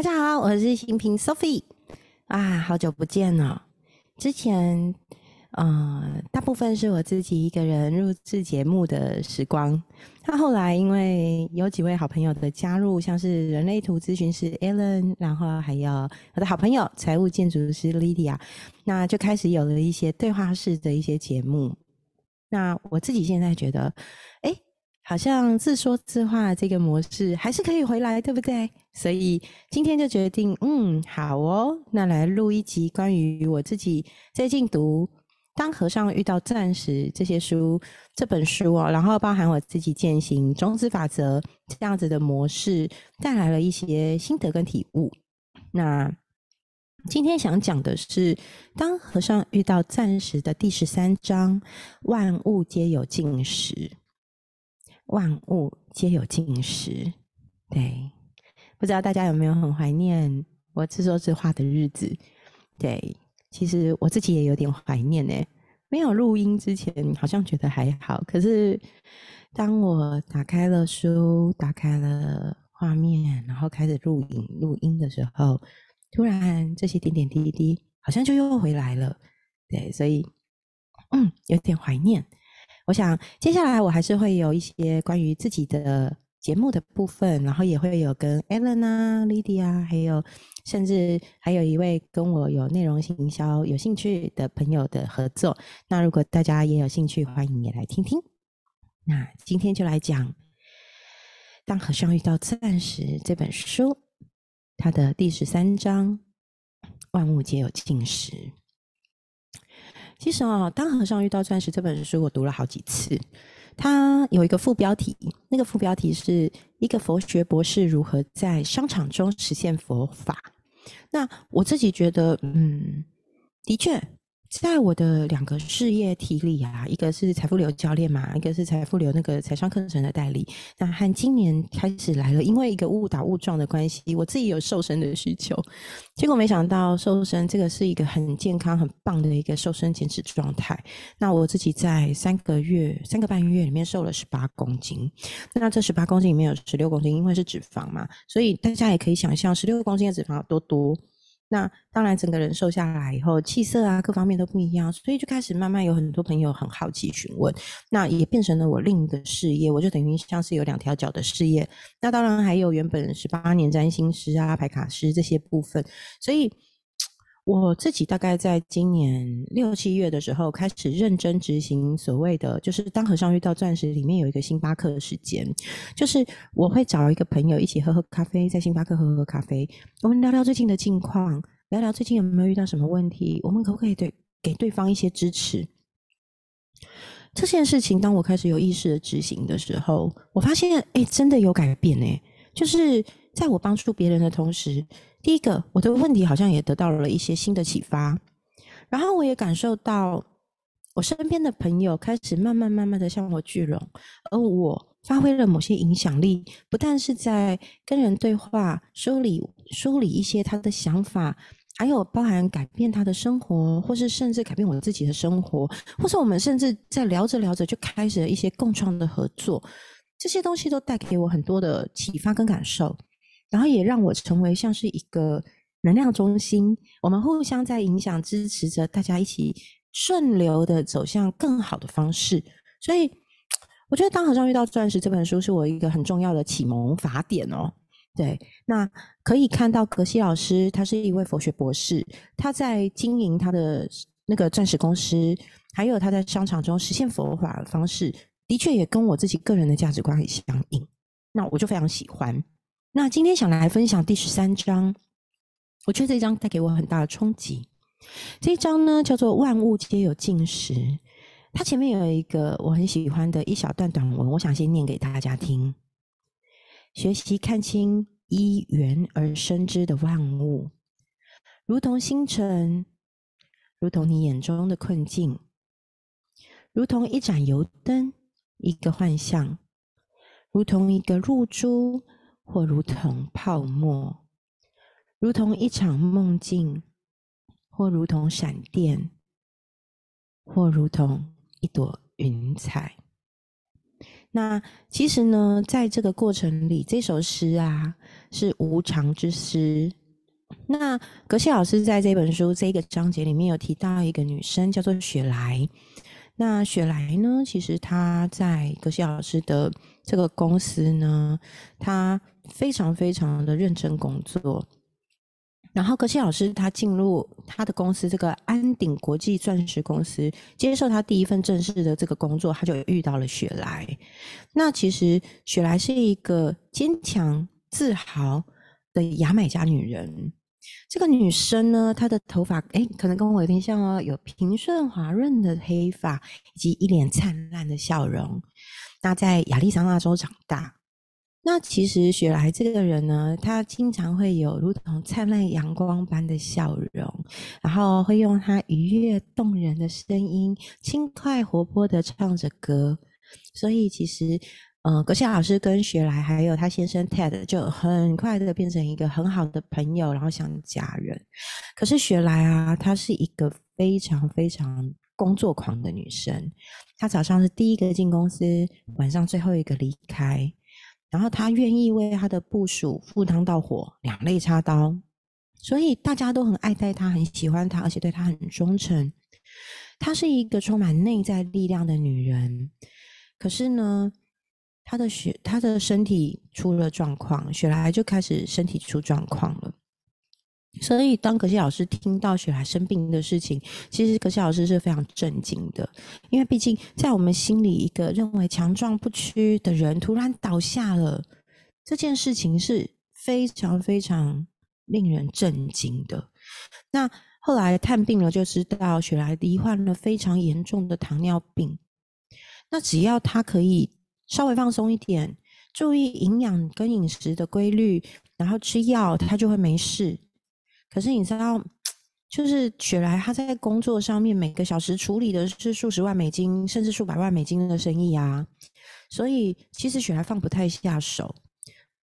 大家好，我是新平 Sophie 啊，好久不见了。之前，呃，大部分是我自己一个人录制节目的时光。那后来因为有几位好朋友的加入，像是人类图咨询师 Alan，然后还有我的好朋友财务建筑师 Lydia，那就开始有了一些对话式的一些节目。那我自己现在觉得，哎。好像自说自话这个模式还是可以回来，对不对？所以今天就决定，嗯，好哦，那来录一集关于我自己最近读《当和尚遇到钻石》这些书这本书哦，然后包含我自己践行种子法则这样子的模式，带来了一些心得跟体悟。那今天想讲的是《当和尚遇到钻石》的第十三章：万物皆有尽时。万物皆有尽时，对，不知道大家有没有很怀念我自说自话的日子？对，其实我自己也有点怀念呢。没有录音之前，好像觉得还好，可是当我打开了书，打开了画面，然后开始录影录音的时候，突然这些点点滴滴好像就又回来了。对，所以嗯，有点怀念。我想接下来我还是会有一些关于自己的节目的部分，然后也会有跟 Ellen 啊、Lydia，还有甚至还有一位跟我有内容行销有兴趣的朋友的合作。那如果大家也有兴趣，欢迎也来听听。那今天就来讲《当和尚遇到钻石》这本书，它的第十三章：万物皆有尽时。其实啊，《当和尚遇到钻石》这本书我读了好几次。它有一个副标题，那个副标题是一个佛学博士如何在商场中实现佛法。那我自己觉得，嗯，的确。在我的两个事业体里啊，一个是财富流教练嘛，一个是财富流那个财商课程的代理。那和今年开始来了，因为一个误打误撞的关系，我自己有瘦身的需求，结果没想到瘦身这个是一个很健康、很棒的一个瘦身减脂状态。那我自己在三个月、三个半月里面瘦了十八公斤。那这十八公斤里面有十六公斤，因为是脂肪嘛，所以大家也可以想象十六公斤的脂肪有多多。那当然，整个人瘦下来以后，气色啊，各方面都不一样，所以就开始慢慢有很多朋友很好奇询问，那也变成了我另一个事业，我就等于像是有两条脚的事业。那当然还有原本十八年占星师啊、排卡师这些部分，所以。我自己大概在今年六七月的时候开始认真执行所谓的，就是当和尚遇到钻石里面有一个星巴克的时间，就是我会找一个朋友一起喝喝咖啡，在星巴克喝喝咖啡，我们聊聊最近的近况，聊聊最近有没有遇到什么问题，我们可不可以对给对方一些支持？这件事情当我开始有意识的执行的时候，我发现哎，真的有改变哎，就是在我帮助别人的同时。第一个，我的问题好像也得到了一些新的启发，然后我也感受到我身边的朋友开始慢慢慢慢的向我聚拢，而我发挥了某些影响力，不但是在跟人对话、梳理梳理一些他的想法，还有包含改变他的生活，或是甚至改变我自己的生活，或是我们甚至在聊着聊着就开始了一些共创的合作，这些东西都带给我很多的启发跟感受。然后也让我成为像是一个能量中心，我们互相在影响、支持着大家一起顺流的走向更好的方式。所以，我觉得《当和尚遇到钻石》这本书是我一个很重要的启蒙法典哦。对，那可以看到格西老师，他是一位佛学博士，他在经营他的那个钻石公司，还有他在商场中实现佛法的方式，的确也跟我自己个人的价值观很相应。那我就非常喜欢。那今天想来分享第十三章，我觉得这一章带给我很大的冲击。这一章呢叫做“万物皆有尽时”，它前面有一个我很喜欢的一小段短文，我想先念给大家听。学习看清依缘而生之的万物，如同星辰，如同你眼中的困境，如同一盏油灯，一个幻象，如同一个露珠。或如同泡沫，如同一场梦境；或如同闪电；或如同一朵云彩。那其实呢，在这个过程里，这首诗啊，是无常之诗。那格西老师在这本书这个章节里面有提到一个女生叫做雪莱。那雪莱呢，其实她在格西老师的这个公司呢，她非常非常的认真工作。然后格西老师他进入他的公司这个安鼎国际钻石公司，接受他第一份正式的这个工作，他就遇到了雪莱。那其实雪莱是一个坚强、自豪的牙买加女人。这个女生呢，她的头发哎，可能跟我有点像哦，有平顺滑润的黑发，以及一脸灿烂的笑容。那在亚利桑那州长大。那其实雪莱这个人呢，她经常会有如同灿烂阳光般的笑容，然后会用她愉悦动人的声音，轻快活泼的唱着歌。所以其实。嗯，格夏老师跟雪莱还有他先生 Ted 就很快的变成一个很好的朋友，然后像家人。可是雪莱啊，她是一个非常非常工作狂的女生。她早上是第一个进公司，晚上最后一个离开。然后她愿意为她的部署赴汤蹈火，两肋插刀。所以大家都很爱戴她，很喜欢她，而且对她很忠诚。她是一个充满内在力量的女人。可是呢？他的血，他的身体出了状况，雪莱就开始身体出状况了。所以，当格西老师听到雪莱生病的事情，其实格西老师是非常震惊的，因为毕竟在我们心里，一个认为强壮不屈的人突然倒下了，这件事情是非常非常令人震惊的。那后来探病了，就知道雪莱罹患了非常严重的糖尿病。那只要他可以。稍微放松一点，注意营养跟饮食的规律，然后吃药，他就会没事。可是你知道，就是雪莱他在工作上面每个小时处理的是数十万美金，甚至数百万美金的生意啊，所以其实雪莱放不太下手。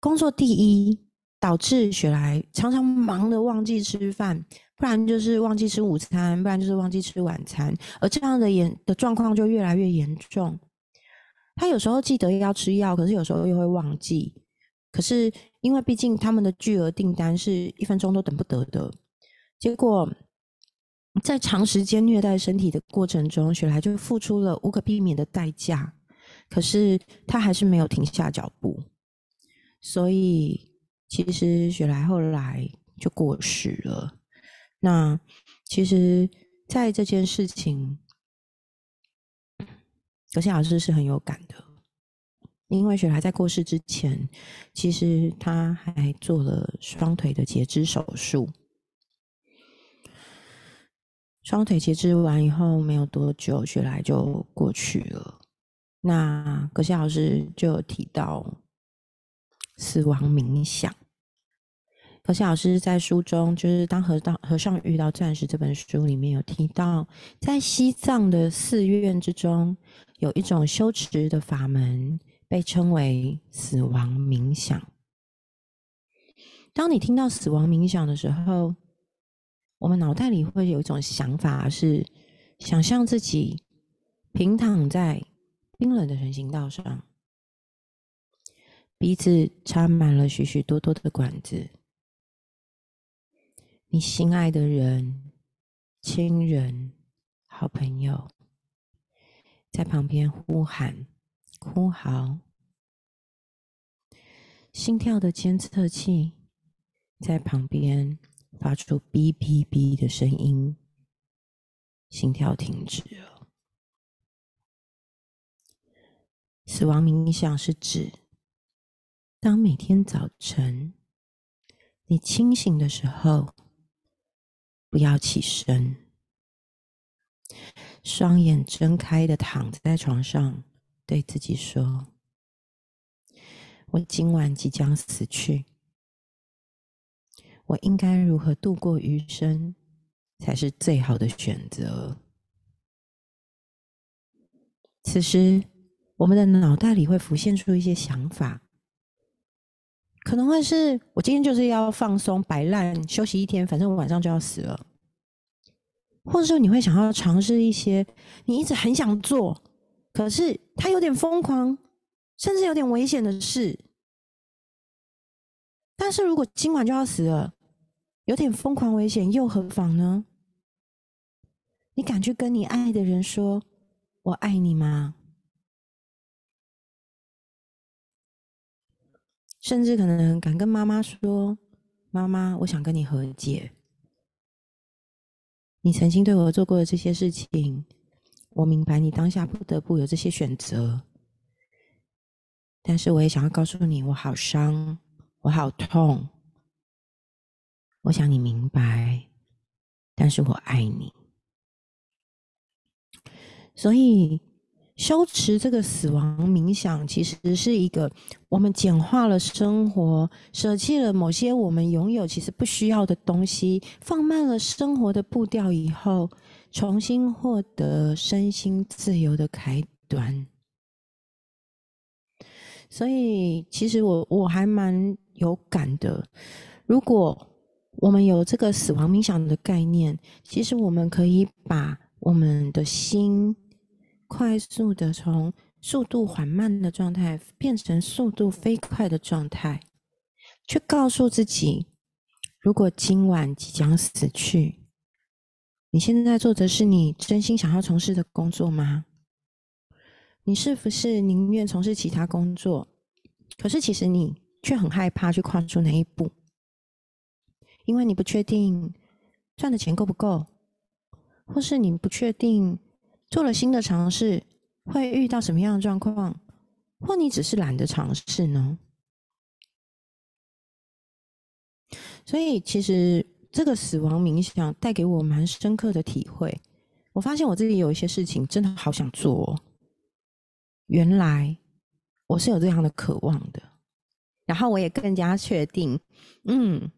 工作第一，导致雪莱常常忙的忘记吃饭，不然就是忘记吃午餐，不然就是忘记吃晚餐，而这样的严的状况就越来越严重。他有时候记得要吃药，可是有时候又会忘记。可是因为毕竟他们的巨额订单是一分钟都等不得的，结果在长时间虐待身体的过程中，雪莱就付出了无可避免的代价。可是他还是没有停下脚步，所以其实雪莱后来就过世了。那其实，在这件事情。葛西老师是很有感的，因为雪莱在过世之前，其实他还做了双腿的截肢手术。双腿截肢完以后，没有多久，雪莱就过去了。那葛西老师就有提到死亡冥想。何西老师在书中，就是当和尚和尚遇到钻石这本书里面有提到，在西藏的寺院之中。有一种修持的法门，被称为死亡冥想。当你听到死亡冥想的时候，我们脑袋里会有一种想法，是想象自己平躺在冰冷的人行道上，鼻子插满了许许多多的管子，你心爱的人、亲人、好朋友。在旁边呼喊、哭嚎，心跳的监测器在旁边发出“哔哔哔”的声音，心跳停止了。死亡冥想是指，当每天早晨你清醒的时候，不要起身。双眼睁开的躺在床上，对自己说：“我今晚即将死去，我应该如何度过余生才是最好的选择？”此时，我们的脑袋里会浮现出一些想法，可能会是我今天就是要放松、摆烂、休息一天，反正我晚上就要死了。或者说，你会想要尝试一些你一直很想做，可是它有点疯狂，甚至有点危险的事。但是如果今晚就要死了，有点疯狂危险，又何妨呢？你敢去跟你爱的人说“我爱你”吗？甚至可能敢跟妈妈说：“妈妈，我想跟你和解。你曾经对我做过的这些事情，我明白你当下不得不有这些选择。但是我也想要告诉你，我好伤，我好痛。我想你明白，但是我爱你。”所以，修持这个死亡冥想，其实是一个我们简化了生活，舍弃了某些我们拥有其实不需要的东西，放慢了生活的步调以后，重新获得身心自由的开端。所以，其实我我还蛮有感的。如果我们有这个死亡冥想的概念，其实我们可以把我们的心。快速的从速度缓慢的状态变成速度飞快的状态，去告诉自己：如果今晚即将死去，你现在做的是你真心想要从事的工作吗？你是不是宁愿从事其他工作？可是其实你却很害怕去跨出那一步，因为你不确定赚的钱够不够，或是你不确定。做了新的尝试，会遇到什么样的状况？或你只是懒得尝试呢？所以，其实这个死亡冥想带给我蛮深刻的体会。我发现我自己有一些事情真的好想做，原来我是有这样的渴望的。然后，我也更加确定，嗯。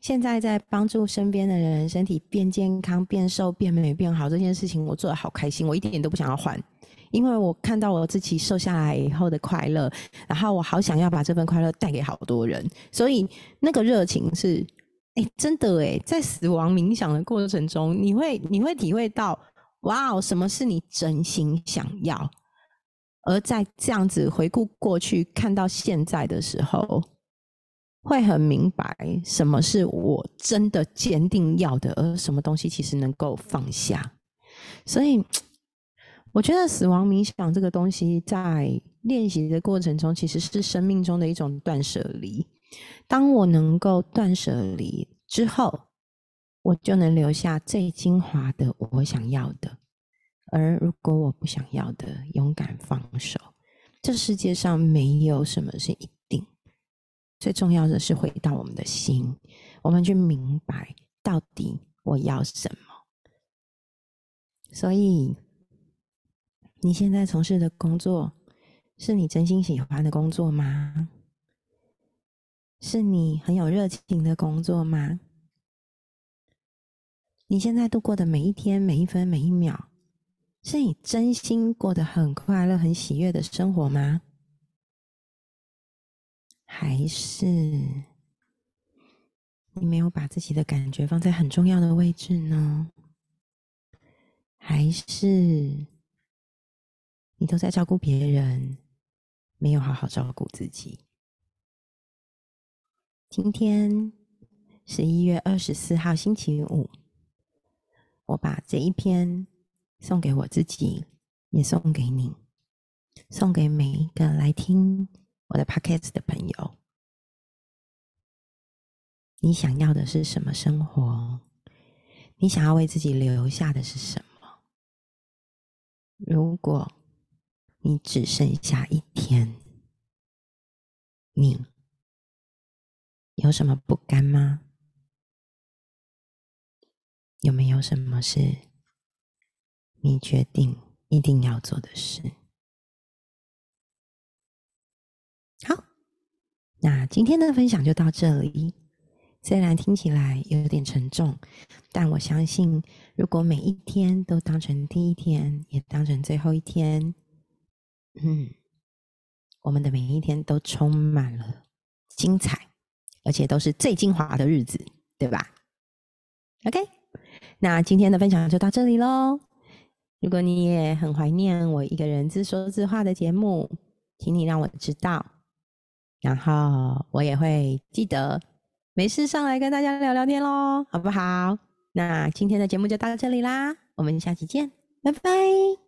现在在帮助身边的人身体变健康、变瘦、变美、变好这件事情，我做的好开心，我一点都不想要换，因为我看到我自己瘦下来以后的快乐，然后我好想要把这份快乐带给好多人，所以那个热情是，哎，真的哎，在死亡冥想的过程中，你会你会体会到，哇，什么是你真心想要，而在这样子回顾过去，看到现在的时候。会很明白什么是我真的坚定要的，而什么东西其实能够放下。所以，我觉得死亡冥想这个东西在练习的过程中，其实是生命中的一种断舍离。当我能够断舍离之后，我就能留下最精华的我想要的。而如果我不想要的，勇敢放手。这世界上没有什么是一。最重要的是回到我们的心，我们去明白到底我要什么。所以，你现在从事的工作是你真心喜欢的工作吗？是你很有热情的工作吗？你现在度过的每一天、每一分、每一秒，是你真心过得很快乐、很喜悦的生活吗？还是你没有把自己的感觉放在很重要的位置呢？还是你都在照顾别人，没有好好照顾自己？今天十一月二十四号星期五，我把这一篇送给我自己，也送给你，送给每一个来听。我的 Pockets 的朋友，你想要的是什么生活？你想要为自己留下的是什么？如果你只剩下一天，你有什么不甘吗？有没有什么是你决定一定要做的事？那今天的分享就到这里。虽然听起来有点沉重，但我相信，如果每一天都当成第一天，也当成最后一天，嗯，我们的每一天都充满了精彩，而且都是最精华的日子，对吧？OK，那今天的分享就到这里喽。如果你也很怀念我一个人自说自话的节目，请你让我知道。然后我也会记得没事上来跟大家聊聊天喽，好不好？那今天的节目就到这里啦，我们下期见，拜拜。